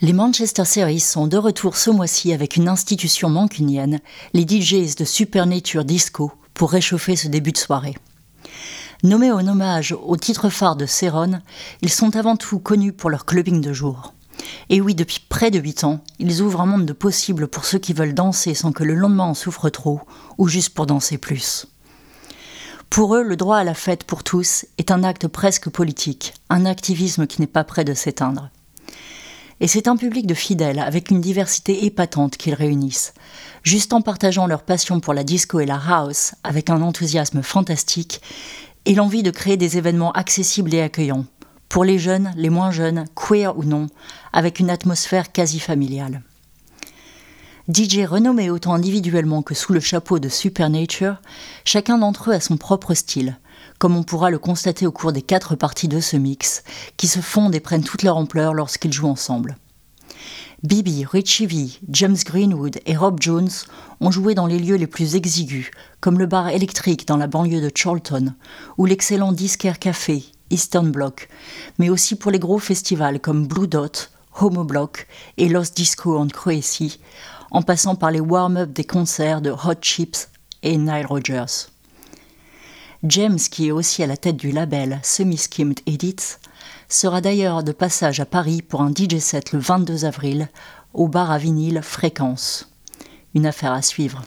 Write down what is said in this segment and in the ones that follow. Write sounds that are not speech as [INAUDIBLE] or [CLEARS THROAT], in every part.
Les Manchester Series sont de retour ce mois-ci avec une institution mancunienne, les DJs de Supernature Disco, pour réchauffer ce début de soirée. Nommés en hommage au titre phare de Céron, ils sont avant tout connus pour leur clubbing de jour. Et oui, depuis près de 8 ans, ils ouvrent un monde de possibles pour ceux qui veulent danser sans que le lendemain en souffre trop, ou juste pour danser plus. Pour eux, le droit à la fête pour tous est un acte presque politique, un activisme qui n'est pas prêt de s'éteindre. Et c'est un public de fidèles avec une diversité épatante qu'ils réunissent, juste en partageant leur passion pour la disco et la house avec un enthousiasme fantastique et l'envie de créer des événements accessibles et accueillants, pour les jeunes, les moins jeunes, queer ou non, avec une atmosphère quasi familiale. DJ renommés autant individuellement que sous le chapeau de Supernature, chacun d'entre eux a son propre style, comme on pourra le constater au cours des quatre parties de ce mix, qui se fondent et prennent toute leur ampleur lorsqu'ils jouent ensemble. Bibi, Richie V, James Greenwood et Rob Jones ont joué dans les lieux les plus exigus, comme le bar électrique dans la banlieue de Charlton, ou l'excellent Disquaire Café, Eastern Bloc, mais aussi pour les gros festivals comme Blue Dot, Homo Block et Lost Disco en Croatie, en passant par les warm-up des concerts de Hot Chips et Nile Rodgers. James, qui est aussi à la tête du label Semi-Skimmed Edits, sera d'ailleurs de passage à Paris pour un DJ set le 22 avril au bar à vinyle Fréquence. Une affaire à suivre.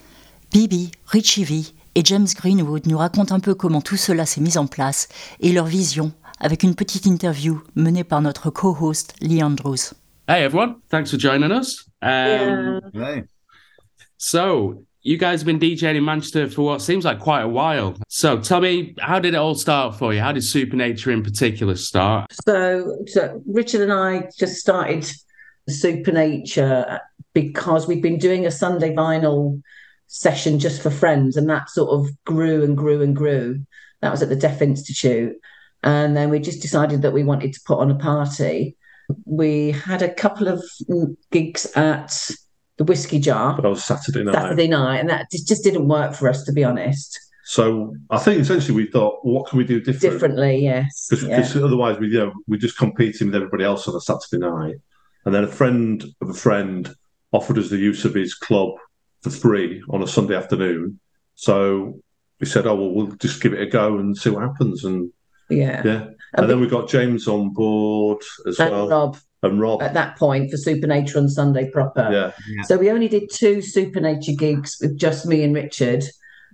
Bibi, Richie V et James Greenwood nous racontent un peu comment tout cela s'est mis en place et leur vision avec une petite interview menée par notre co-host Lee Andrews. Hey everyone, thanks for joining us. Um, yeah. Hey. So, you guys have been DJing in Manchester for what seems like quite a while. So tell me, how did it all start for you? How did Supernature in particular start? So, so Richard and I just started Supernature because we've been doing a Sunday vinyl session just for friends, and that sort of grew and grew and grew. That was at the Deaf Institute. And then we just decided that we wanted to put on a party. We had a couple of gigs at the whiskey jar. But that was Saturday night. Saturday night, and that just, just didn't work for us, to be honest. So I think essentially we thought, what can we do different? Differently, yes. Because yeah. otherwise we you know we're just competing with everybody else on a Saturday night. And then a friend of a friend offered us the use of his club for free on a Sunday afternoon. So we said, oh well, we'll just give it a go and see what happens. And yeah, yeah. And, and then we got James on board as well. Rob and Rob at that point for Supernature on Sunday proper. Yeah. yeah. So we only did two Supernature gigs with just me and Richard.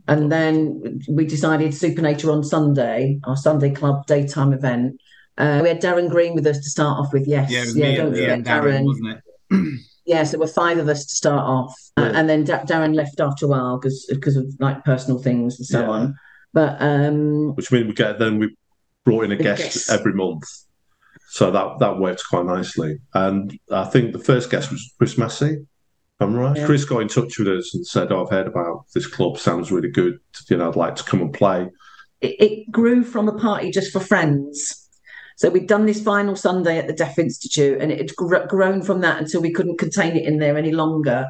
And then we decided Supernature on Sunday, our Sunday club daytime event. Uh, we had Darren Green with us to start off with. Yes, yeah, yeah, don't forget Darren, Darren, wasn't it? [CLEARS THROAT] yes, there were five of us to start off, yeah. uh, and then da- Darren left after a while because because of like personal things and so yeah. on. But um, which means we get then we brought in a guest, guest every month. So that that worked quite nicely. And I think the first guest was Chris Massey. I'm right. Yeah. Chris got in touch with us and said, "Oh, I've heard about this club. Sounds really good. You know, I'd like to come and play." It, it grew from a party just for friends. So we'd done this final Sunday at the Deaf Institute, and it had gr- grown from that until we couldn't contain it in there any longer.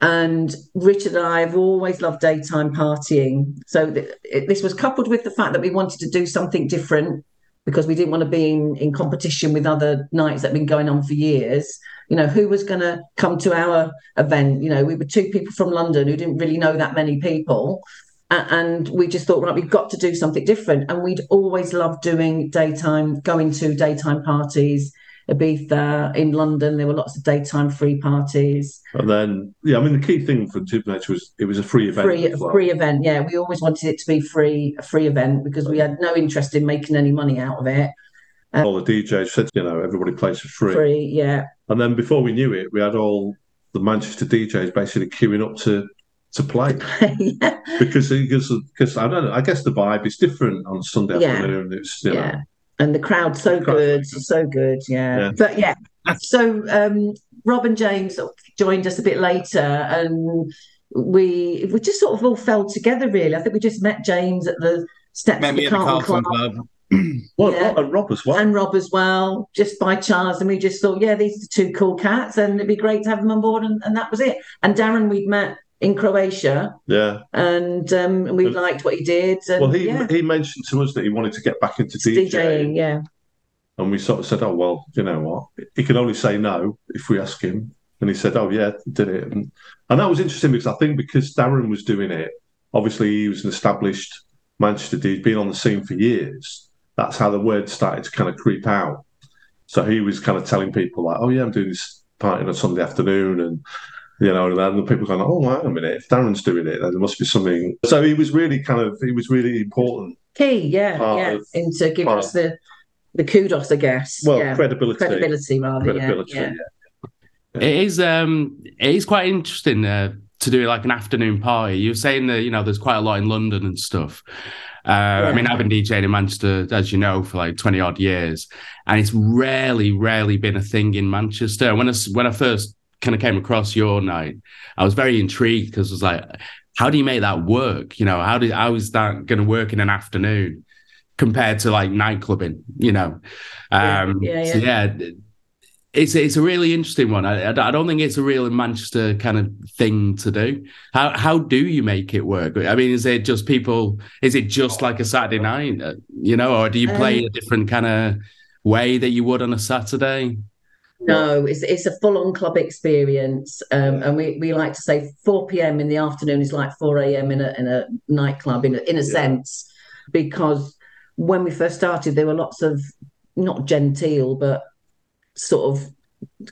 And Richard and I have always loved daytime partying. So th- it, this was coupled with the fact that we wanted to do something different because we didn't want to be in, in competition with other nights that have been going on for years. You know, who was going to come to our event? You know, we were two people from London who didn't really know that many people. And we just thought, right, we've got to do something different. And we'd always loved doing daytime, going to daytime parties, Ibiza, in London. There were lots of daytime free parties. And then, yeah, I mean, the key thing for Supernature was it was a free event. Free, well. free event, yeah. We always wanted it to be free, a free event because we had no interest in making any money out of it. Um, all the DJs said, you know, everybody plays for free. Free, yeah. And then before we knew it, we had all the Manchester DJs basically queuing up to to play [LAUGHS] yeah. because because because I don't know. I guess the vibe is different on Sunday yeah. afternoon. It's you yeah. know, and the crowd so the good, so good, yeah. yeah. But yeah, so um, Rob and James joined us a bit later, and we we just sort of all fell together. Really, I think we just met James at the steps met of the Carlton, Carlton Club. Club. [CLEARS THROAT] well, yeah. and Rob as well, and Rob as well, just by chance, and we just thought, yeah, these are two cool cats, and it'd be great to have them on board, and, and that was it. And Darren, we'd met in Croatia. Yeah. And um, we liked what he did. And, well, he yeah. he mentioned to us that he wanted to get back into DJing. DJing, yeah. And we sort of said, oh, well, you know what? He can only say no if we ask him. And he said, oh, yeah, did it. And, and that was interesting because I think because Darren was doing it, obviously he was an established Manchester he'd been on the scene for years. That's how the word started to kind of creep out. So he was kind of telling people like, oh, yeah, I'm doing this party on a Sunday afternoon. And you know, and then the people going, oh, wait a minute, if Darren's doing it, then there must be something. So he was really kind of, he was really important. Key, yeah, yeah, of, into giving us the the kudos, I guess. Well, yeah. credibility, credibility, rather. Credibility, yeah. yeah. It is, um, it is quite interesting uh, to do like an afternoon party. You're saying that you know there's quite a lot in London and stuff. Uh, yeah. I mean, I've been DJing in Manchester, as you know, for like 20 odd years, and it's rarely, rarely been a thing in Manchester. When I, when I first kind of came across your night, I was very intrigued because it was like, how do you make that work? You know, how do how is that going to work in an afternoon compared to like nightclubbing? You know, um, yeah, yeah, so yeah. It's it's a really interesting one. I, I don't think it's a real Manchester kind of thing to do. How how do you make it work? I mean, is it just people? Is it just like a Saturday night? Uh, you know, or do you play um, a different kind of way that you would on a Saturday? No, it's it's a full on club experience, um, and we, we like to say four p.m. in the afternoon is like four a.m. in a in a nightclub in a, in a yeah. sense, because when we first started, there were lots of not genteel but sort of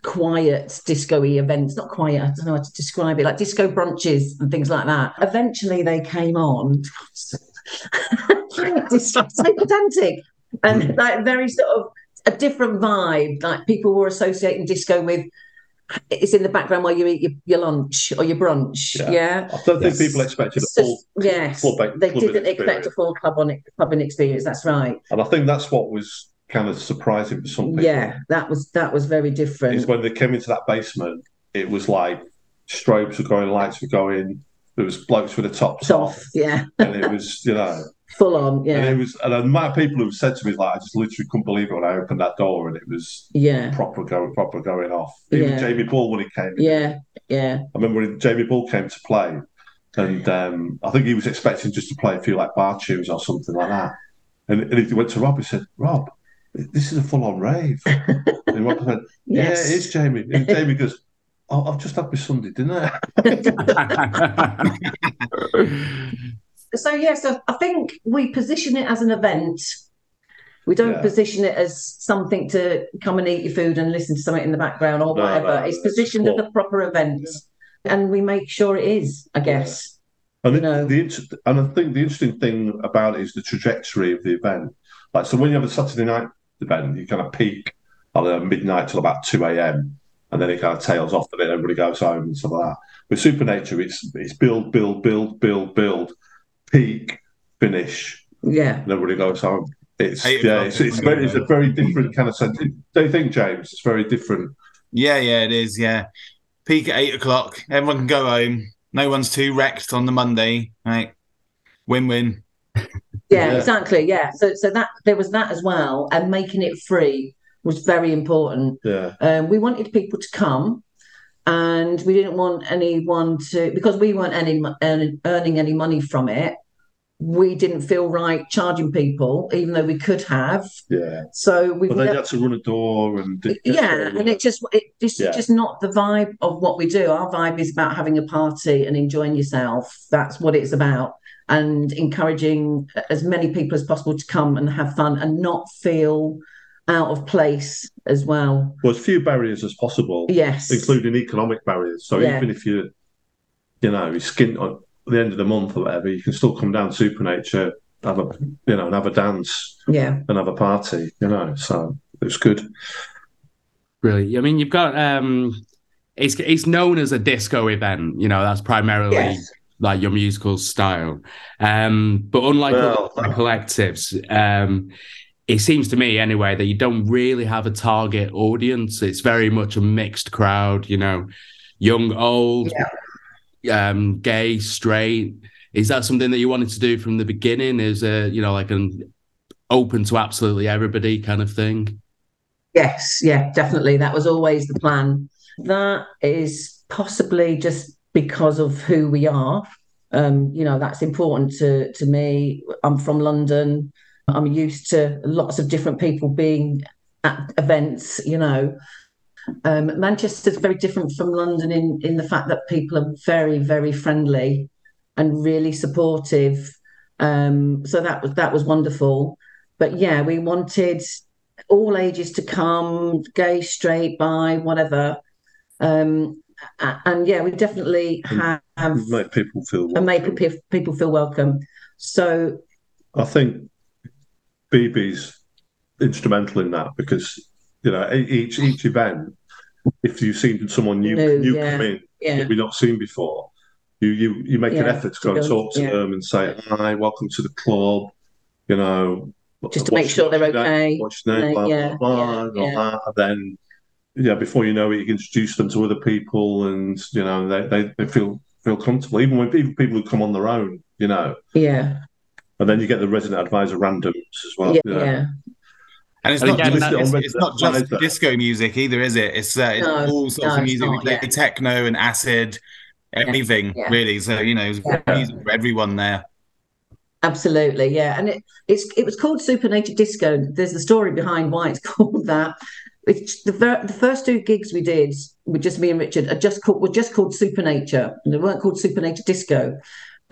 quiet disco events not quiet i don't know how to describe it like disco brunches and things like that eventually they came on [LAUGHS] so pedantic and like very sort of a different vibe. Like people were associating disco with it's in the background while you eat your, your lunch or your brunch. Yeah, yeah? I don't yes. think people expected a full. yes, full they didn't expect a full club on clubbing experience. That's right. And I think that's what was kind of surprising for some people. Yeah, that was that was very different. Is when they came into that basement, it was like strobes were going, lights were going. There was blokes with the tops off, off yeah, and it was you know full on, yeah. And it was, and the amount of people who said to me, like, I just literally couldn't believe it when I opened that door, and it was yeah proper going, proper going off. Even yeah. Jamie Bull when he came, in, yeah, yeah. I remember when Jamie Bull came to play, and um, I think he was expecting just to play a few like bar tunes or something like that. And, and he went to Rob, he said, Rob, this is a full on rave. [LAUGHS] and Rob went, Yeah, yes. it is, Jamie. And [LAUGHS] Jamie goes, oh, I've just had my Sunday dinner. [LAUGHS] so yeah, so I think we position it as an event. We don't yeah. position it as something to come and eat your food and listen to something in the background or no, whatever. No, it's positioned as a proper event, yeah. and we make sure it is. I guess. And, the, the, and I think the interesting thing about it is the trajectory of the event. Like, so when you have a Saturday night event, you kind of peak at uh, midnight till about 2 a.m. and then it kind of tails off, and then everybody goes home and stuff like that. With Supernature, it's it's build, build, build, build, build, peak, finish. Yeah. Nobody goes home. It's yeah, it's, it's, very, it's a very different kind of sense. Don't you think, James? It's very different. Yeah, yeah, it is. Yeah, peak at eight o'clock. Everyone can go home. No one's too wrecked on the Monday. Right, win-win. Yeah, yeah, exactly. Yeah, so so that there was that as well, and making it free was very important. Yeah, um, we wanted people to come and we didn't want anyone to because we weren't any earning, earning any money from it we didn't feel right charging people even though we could have yeah so we but they had to run a door and yeah and it just it just yeah. just not the vibe of what we do our vibe is about having a party and enjoying yourself that's what it's about and encouraging as many people as possible to come and have fun and not feel out of place as well. Well, as few barriers as possible. Yes. Including economic barriers. So yeah. even if you, you know, skint at uh, the end of the month or whatever, you can still come down to Supernature, have a, you know, and have a dance. Yeah. And have a party, you know. So it was good. Really? I mean, you've got, um, it's, it's known as a disco event, you know, that's primarily. Yes like your musical style. Um, but unlike well, collectives, um, it seems to me anyway that you don't really have a target audience. It's very much a mixed crowd, you know, young, old, yeah. Um, gay, straight. Is that something that you wanted to do from the beginning? Is it, you know, like an open to absolutely everybody kind of thing? Yes, yeah, definitely. That was always the plan. That is possibly just because of who we are. Um, you know, that's important to to me. I'm from London. I'm used to lots of different people being at events, you know. Um, Manchester's very different from London in in the fact that people are very very friendly and really supportive. Um, so that was that was wonderful. But yeah, we wanted all ages to come, gay, straight, bi, whatever. Um, and yeah, we definitely have make people feel welcome. and make people feel welcome. So I think BB's instrumental in that because you know each each event, if you've seen someone new New, new yeah, come in yeah. that we've not seen before, you you you make an effort to go and talk to yeah. them and say hi, welcome to the club, you know, Just to make sure they're what's your name- okay. What's your name? Like, Blah yeah, blah blah, yeah, and yeah. and then. Yeah, before you know it, you can introduce them to other people, and you know they, they, they feel feel comfortable. Even when even people who come on their own, you know, yeah, and then you get the resident advisor randoms as well. yeah, you know. yeah. And it's And not, again, just, it's, it's not just disco music either, is it? It's, uh, it's No, all sorts no, of it's music. We play yeah. techno and acid, anything yeah. really. So you know, it's Yeah. music for everyone there. Absolutely, yeah. And it it's it was called Supernature Disco. There's the story behind why it's [LAUGHS] called that. It's the ver- the first two gigs we did with just me and Richard are just called were just called Supernature. And they weren't called Supernature Disco.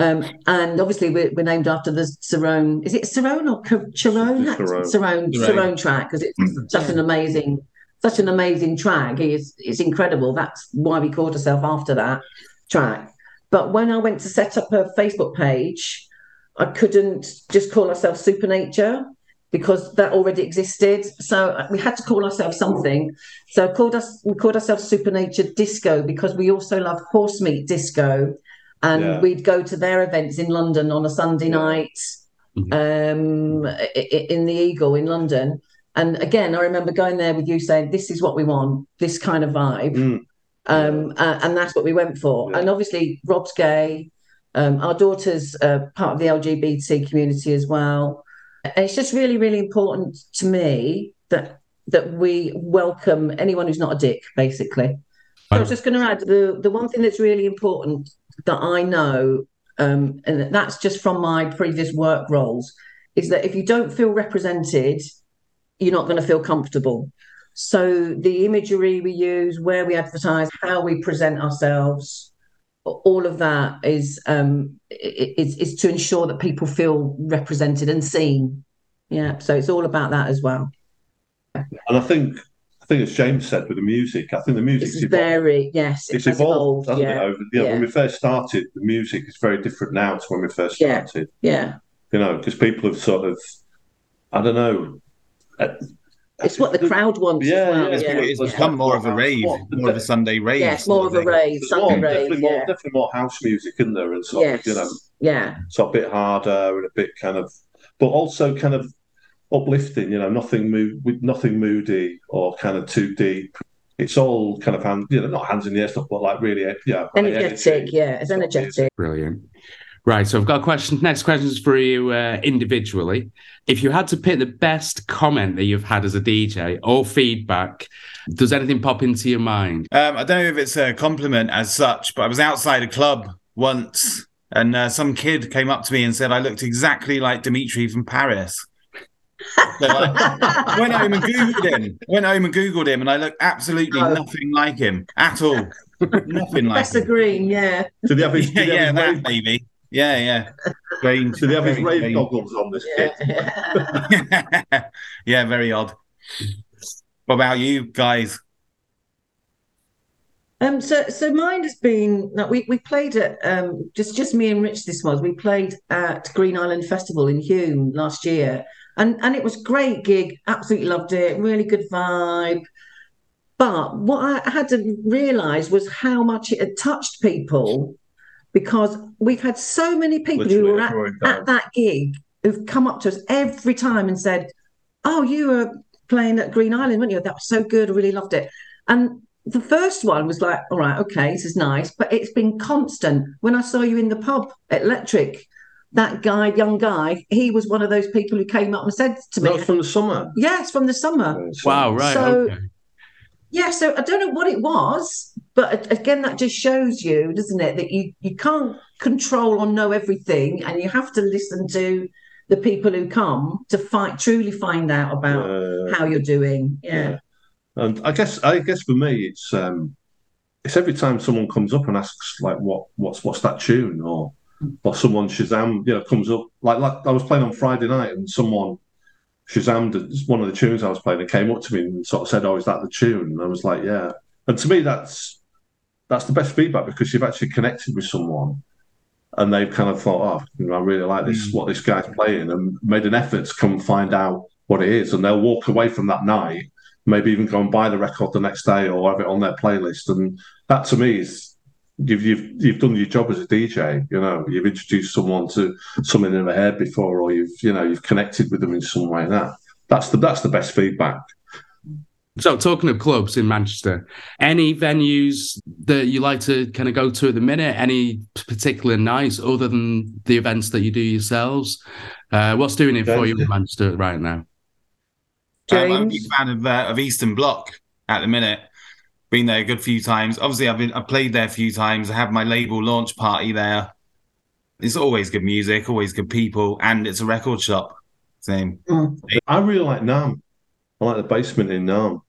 Um, and obviously we're, we're named after the Cerrone. Is it Cerrone or Ch- Cerrone? It's Cerrone. Cerrone, Cerrone. Cerrone track because it's such an amazing, such an amazing track. It's it's incredible. That's why we called ourselves after that track. But when I went to set up a Facebook page, I couldn't just call ourselves Supernature because that already existed. So we had to call ourselves something. So called us we called ourselves Supernature Disco because we also love horse meat disco, and Yeah. we'd go to their events in London on a Sunday Yeah. night, um, i- i- in the Eagle in London. And again, I remember going there with you saying, "This is what we want. This kind of vibe." Mm. um, uh, and that's what we went for. Yeah. And obviously, Rob's gay. Um, our daughter's uh, part of the LGBT community as well. And it's just really, really important to me that that we welcome anyone who's not a dick, basically. So I was just going to add the the one thing that's really important that I know, um, and that's just from my previous work roles, is that if you don't feel represented, you're not going to feel comfortable. So the imagery we use, where we advertise, how we present ourselves, all of that is um, is is to ensure that people feel represented and seen. Yeah, so it's all about that as well. And I think think as James said with the music, I think the music is very yes, it's has evolved, hasn't yeah, it? Over, you know, yeah. when we first started, the music is very different now to when we first started. yeah. yeah. You know, because people have sort of, I don't know. uh, It's what the crowd wants. Yeah, as well. yeah, It's, yeah, it's yeah. become more of a rave, What- more of a Sunday rave. Yes, more of a rave, There's more, rave. definitely more, definitely more house music in there, and sort Yes, of, you know, yeah, so a bit harder and a bit kind of, but also kind of uplifting. You know, nothing mo- with nothing moody or kind of too deep. It's all kind of hands, you know, not hands in the air stuff, but like really, yeah, high energetic. Yeah, it's energetic. Brilliant. Right, so I've got a question. Next question is for you uh, individually. If you had to pick the best comment that you've had as a DJ or feedback, does anything pop into your mind? Um, I don't know if it's a compliment as such, but I was outside a club once and uh, some kid came up to me and said I looked exactly like Dimitri from Paris. So I went home and Googled him. Went home and Googled him, and I looked absolutely Oh. nothing like him at all. nothing like Professor him. Green. Yeah. Did he [LAUGHS] have his, Yeah, did he yeah, have his that rave, maybe. Yeah, yeah. Strange. did he have his Very rave strange. goggles on this kid? yeah. [LAUGHS] yeah, very odd. What about you guys? Um, so, so mine has been. No, we we played at um, just just me and Rich. This was we played at Green Island Festival in Hulme last year, and and it was great gig. Absolutely loved it. Really good vibe. But what I had to realise was how much it had touched people, because we've had so many people who were at, at that gig who've come up to us every time and said, "Oh, you were playing at Green Island, weren't you? That was so good. I really loved it." And the first one was like, "All right, okay, this is nice," but it's been constant. When I saw you in the pub at Electric, that guy, young guy, he was one of those people who came up and said to me, Not from the summer. "Yes, from the summer." Wow, right. So- okay. Yeah, so I don't know what it was, but again, that just shows you, doesn't it, that you you can't control or know everything, and you have to listen to the people who come to fight truly find out about uh, how you're doing. Yeah. yeah. And I guess I guess for me it's um it's every time someone comes up and asks like what what's what's that tune or or someone Shazam you know comes up like like I was playing on Friday night and someone Shazammed one of the tunes I was playing and came up to me and sort of said, "Oh, is that the tune?" And I was like, "Yeah." And to me, that's that's the best feedback because you've actually connected with someone and they've kind of thought, oh, you know, I really like this, mm. what this guy's playing, and made an effort to come find out what it is. And they'll walk away from that night, maybe even go and buy the record the next day or have it on their playlist. And that to me is you've you've you've done your job as a DJ. You know, you've introduced someone to something they never heard before, or you've you know you've connected with them in some way. That that's the that's the best feedback. So, talking of clubs in Manchester, any venues that you like to kind of go to at the minute? Any particular nights other than the events that you do yourselves? Uh, what's doing it for you in Manchester right now? Um, I'm a big fan of, uh, of Eastern Bloc at the minute. Been there a good few times. Obviously, I've been I've played there a few times. I have my label launch party there. It's always good music, always good people, and it's a record shop. Same. I really like NAMM. I like the basement in NAMM.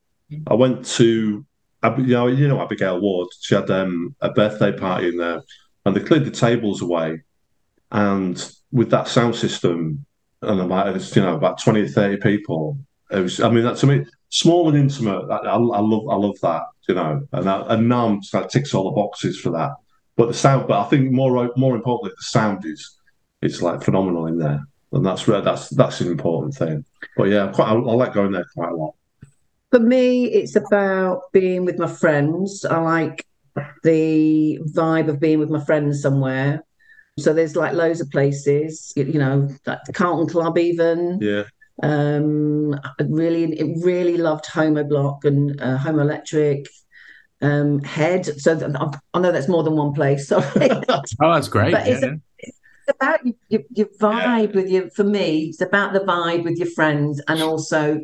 I went to, you know, you know Abigail Ward. She had um, a birthday party in there, and they cleared the tables away. And with that sound system, and about you know about 20 30 people, it was. I mean, that to me, small and intimate. I, I, I love, I love that. You know, and that, and NAMM that ticks all the boxes for that. But the sound, but I think more more importantly, the sound is it's like phenomenal in there and that's where that's that's an important thing. But yeah, quite I, I like going there quite a lot. For me, it's about being with my friends. I like the vibe of being with my friends somewhere. So there's like loads of places, you, know, like Carlton Club, even. Yeah. Um, I really, it really loved Homobloc and uh, Homoelectric. Um, Head. So th- I know that's more than one place. [LAUGHS] Sorry. oh, that's great. But yeah. it's, a, about your, your, vibe yeah. with your for me it's about the vibe with your friends and also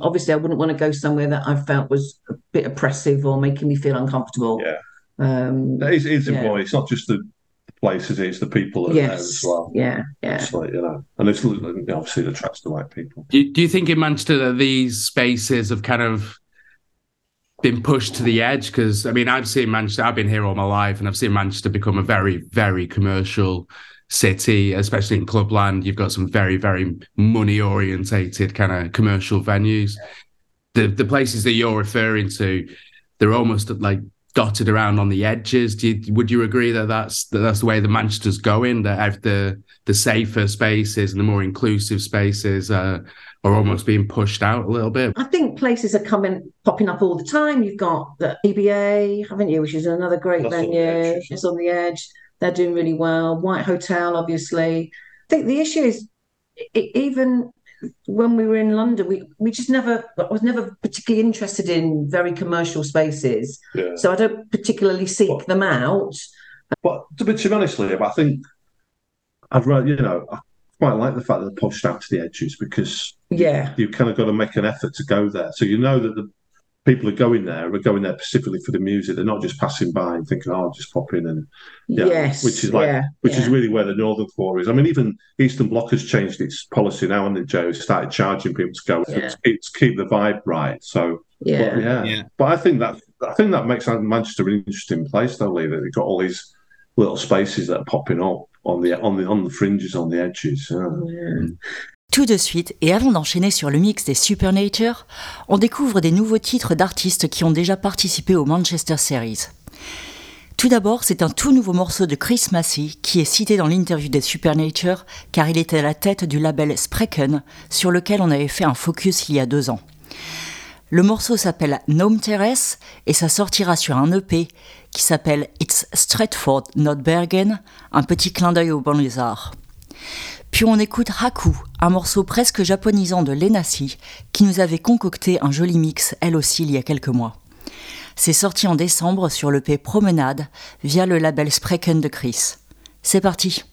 obviously i wouldn't want to go somewhere that i felt was a bit oppressive or making me feel uncomfortable yeah um it's, it's yeah. important it's not just the places it's the people that yes. there as well yeah yeah it's like you know and it's obviously it attracts the right people do you, do you think in manchester that these spaces have kind of been pushed to the edge because I mean I've seen Manchester I've been here all my life and I've seen Manchester become a very very commercial city, especially in clubland. You've got some very, very money orientated kind of commercial venues. The the places that you're referring to, they're almost like dotted around on the edges. Do you, would you agree that that's that that's the way the Manchester's going? That the the safer spaces and the more inclusive spaces uh, are almost being pushed out a little bit. I think places are coming popping up all the time. You've got the EBA, haven't you, which is another great that's venue. it's on the edge. They're doing really well. White Hotel, obviously. I think the issue is it, even when we were in London, we, we just never I was never particularly interested in very commercial spaces. Yeah. So I don't particularly seek well, them out. But to be, to be honest, Liam, I think I'd rather you know I quite like the fact that they're pushed out to the edges because yeah, you, have kind of got to make an effort to go there. So you know that the people are going there are going there specifically for the music. They're not just passing by and thinking, "Oh, I'll just pop in and yeah." Yes, which is like, yeah, which yeah. is really where the northern quarter is. I mean, even Eastern Bloc has changed its policy now, and the Joe started charging people to go yeah. to, keep, to keep the vibe right. So yeah. But, yeah, yeah. But I think that I think that makes Manchester an interesting place, though, Lee. That they've got all these little spaces that are popping up on the on the on the fringes, on the edges. Yeah. Tout de suite, et avant d'enchaîner sur le mix des Supernature, on découvre des nouveaux titres d'artistes qui ont déjà participé au Manchester Series. Tout d'abord, c'est un tout nouveau morceau de Chris Massey qui est cité dans l'interview des Supernature car il était à la tête du label Sprecken sur lequel on avait fait un focus il y a deux ans. Le morceau s'appelle Gnome Terrace et ça sortira sur un EP qui s'appelle It's Stratford, Not Bergen, un petit clin d'œil au banlieusard. Puis on écoute Haku, un morceau presque japonisant de Lenasi, qui nous avait concocté un joli mix elle aussi il y a quelques mois. C'est sorti en décembre sur le P Promenade via le label Sprecken de Chris. C'est parti!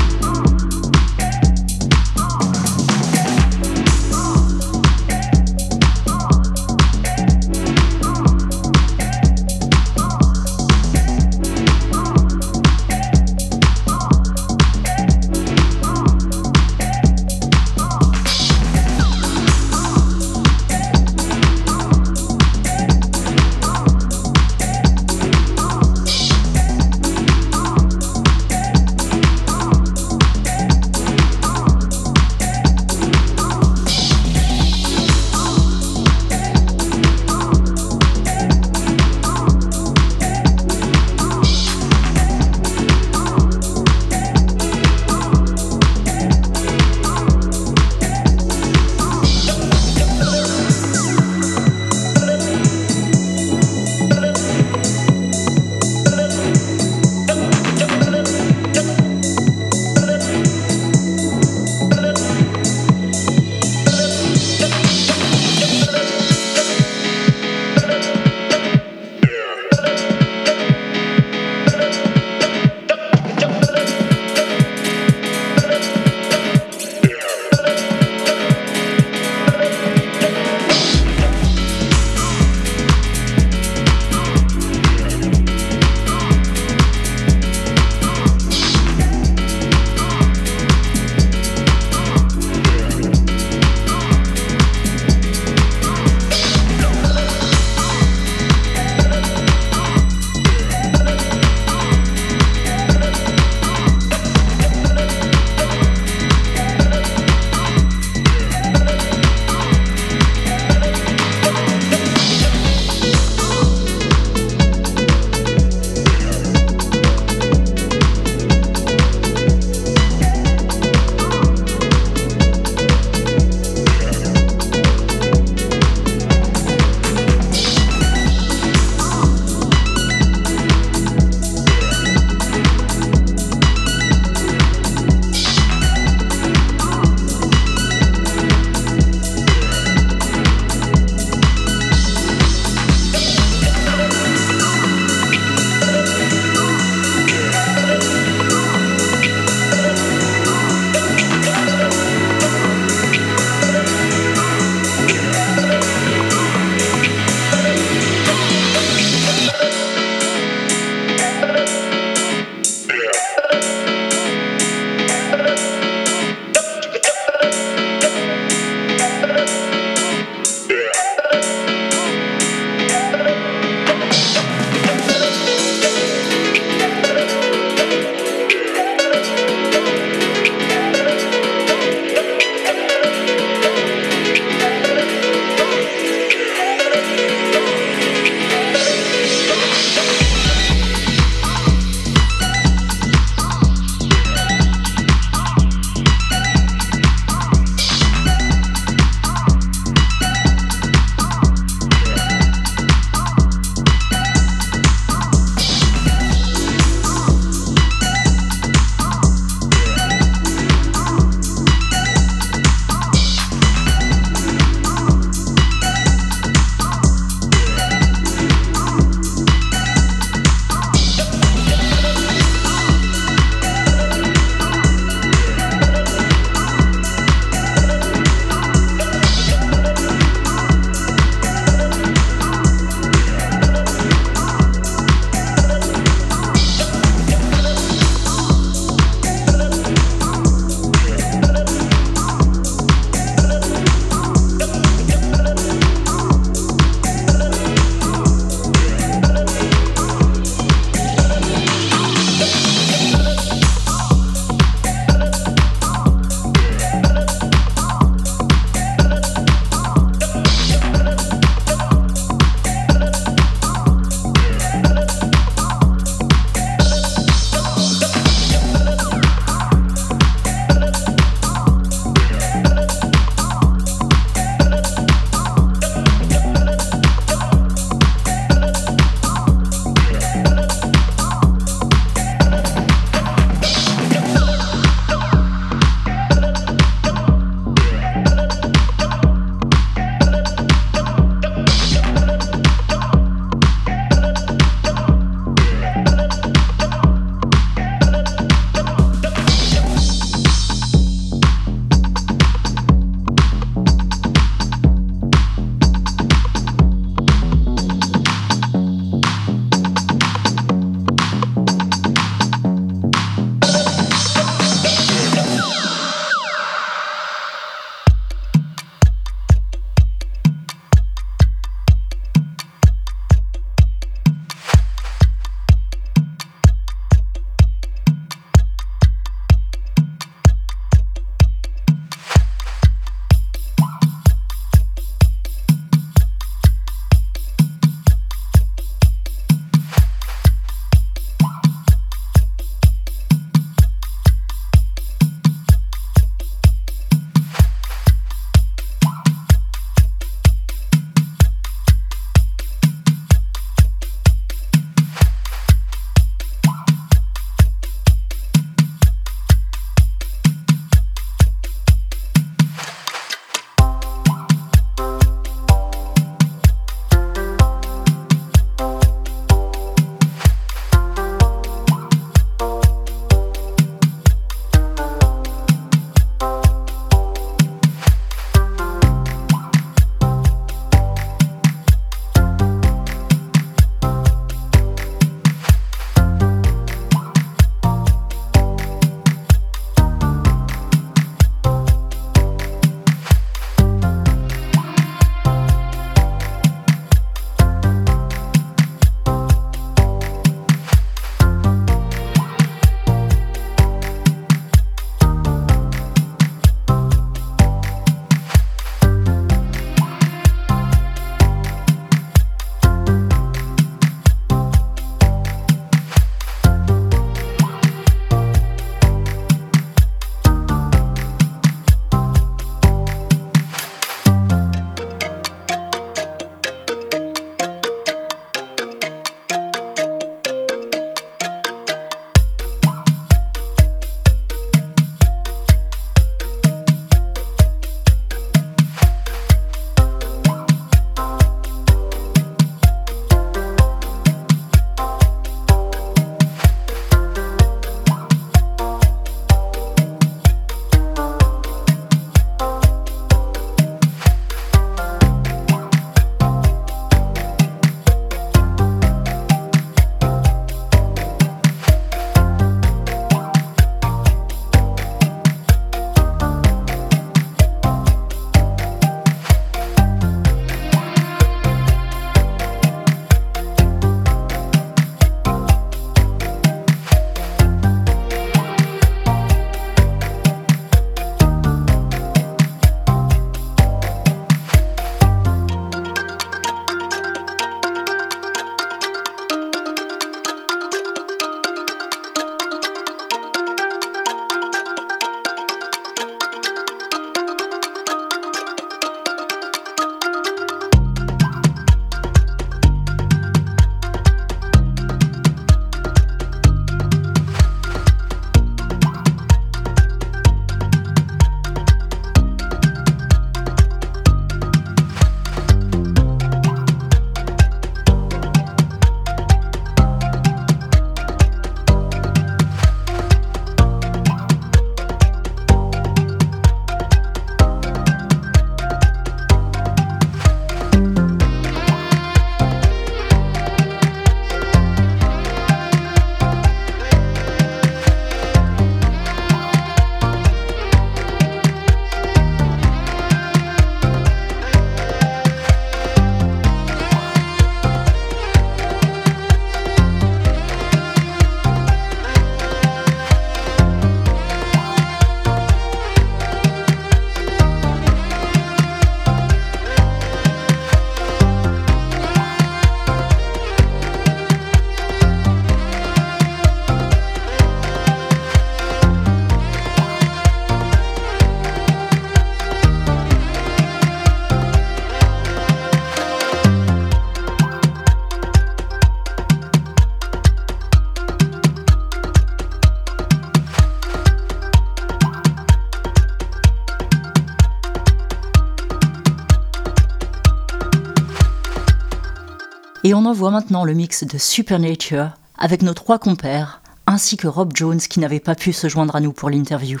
Et on envoie maintenant le mix de Supernature avec nos trois compères, ainsi que Rob Jones qui n'avait pas pu se joindre à nous pour l'interview.